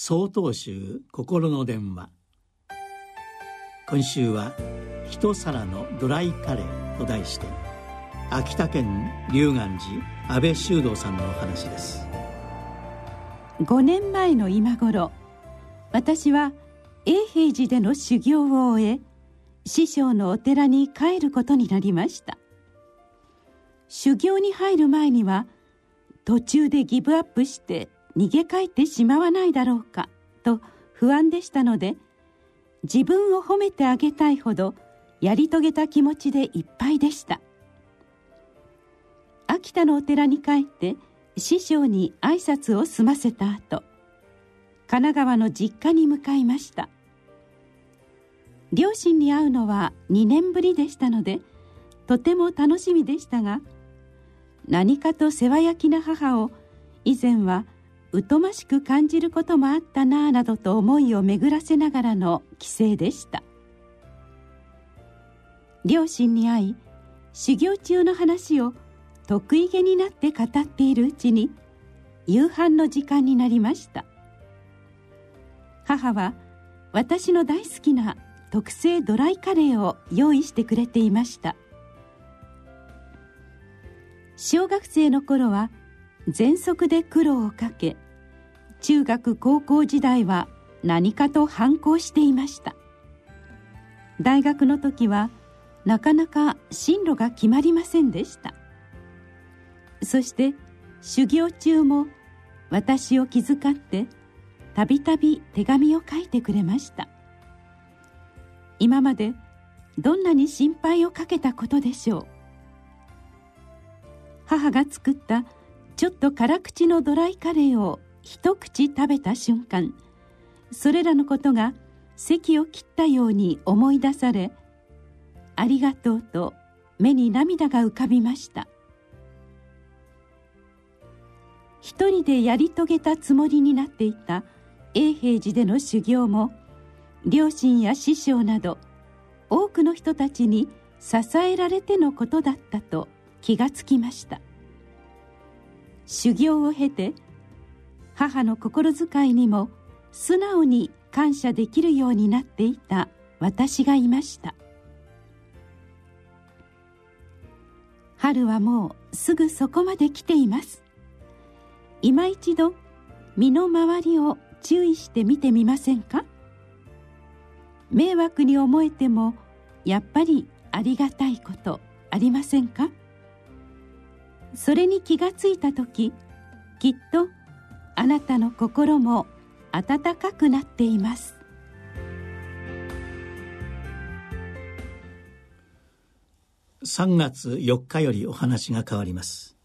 総統集心の電話。今週は「一皿のドライカレー」と題して秋田県龍岩寺安倍修道さんのお話です。5年前の今頃私は永平寺での修行を終え師匠のお寺に帰ることになりました。修行に入る前には途中でギブアップして逃げ帰ってしまわないだろうかと不安でしたので自分を褒めてあげたいほどやり遂げた気持ちでいっぱいでした。秋田のお寺に帰って師匠に挨拶を済ませた後神奈川の実家に向かいました。両親に会うのは2年ぶりでしたのでとても楽しみでしたが何かと世話焼きな母を以前は疎ましく感じることもあったなぁなどと思いを巡らせながらの帰省でした。両親に会い修行中の話を得意げになって語っているうちに夕飯の時間になりました。母は私の大好きな特製ドライカレーを用意してくれていました。小学生の頃は喘息で苦労をかけ中学高校時代は何かと反抗していました。大学の時はなかなか進路が決まりませんでした。そして修行中も私を気遣ってたびたび手紙を書いてくれました。今までどんなに心配をかけたことでしょう。母が作ったちょっと辛口のドライカレーを一口食べた瞬間それらのことが席を切ったように思い出されありがとうと目に涙が浮かびました。一人でやり遂げたつもりになっていた永平寺での修行も両親や師匠など多くの人たちに支えられてのことだったと気がつきました。修行を経て母の心遣いにも素直に感謝できるようになっていた私がいました。春はもうすぐそこまで来ています。今一度身の回りを注意してみてみませんか？迷惑に思えてもやっぱりありがたいことありませんか？それに気がついた時きっとあなたの心も温かくなっています。3月4日よりお話が変わります。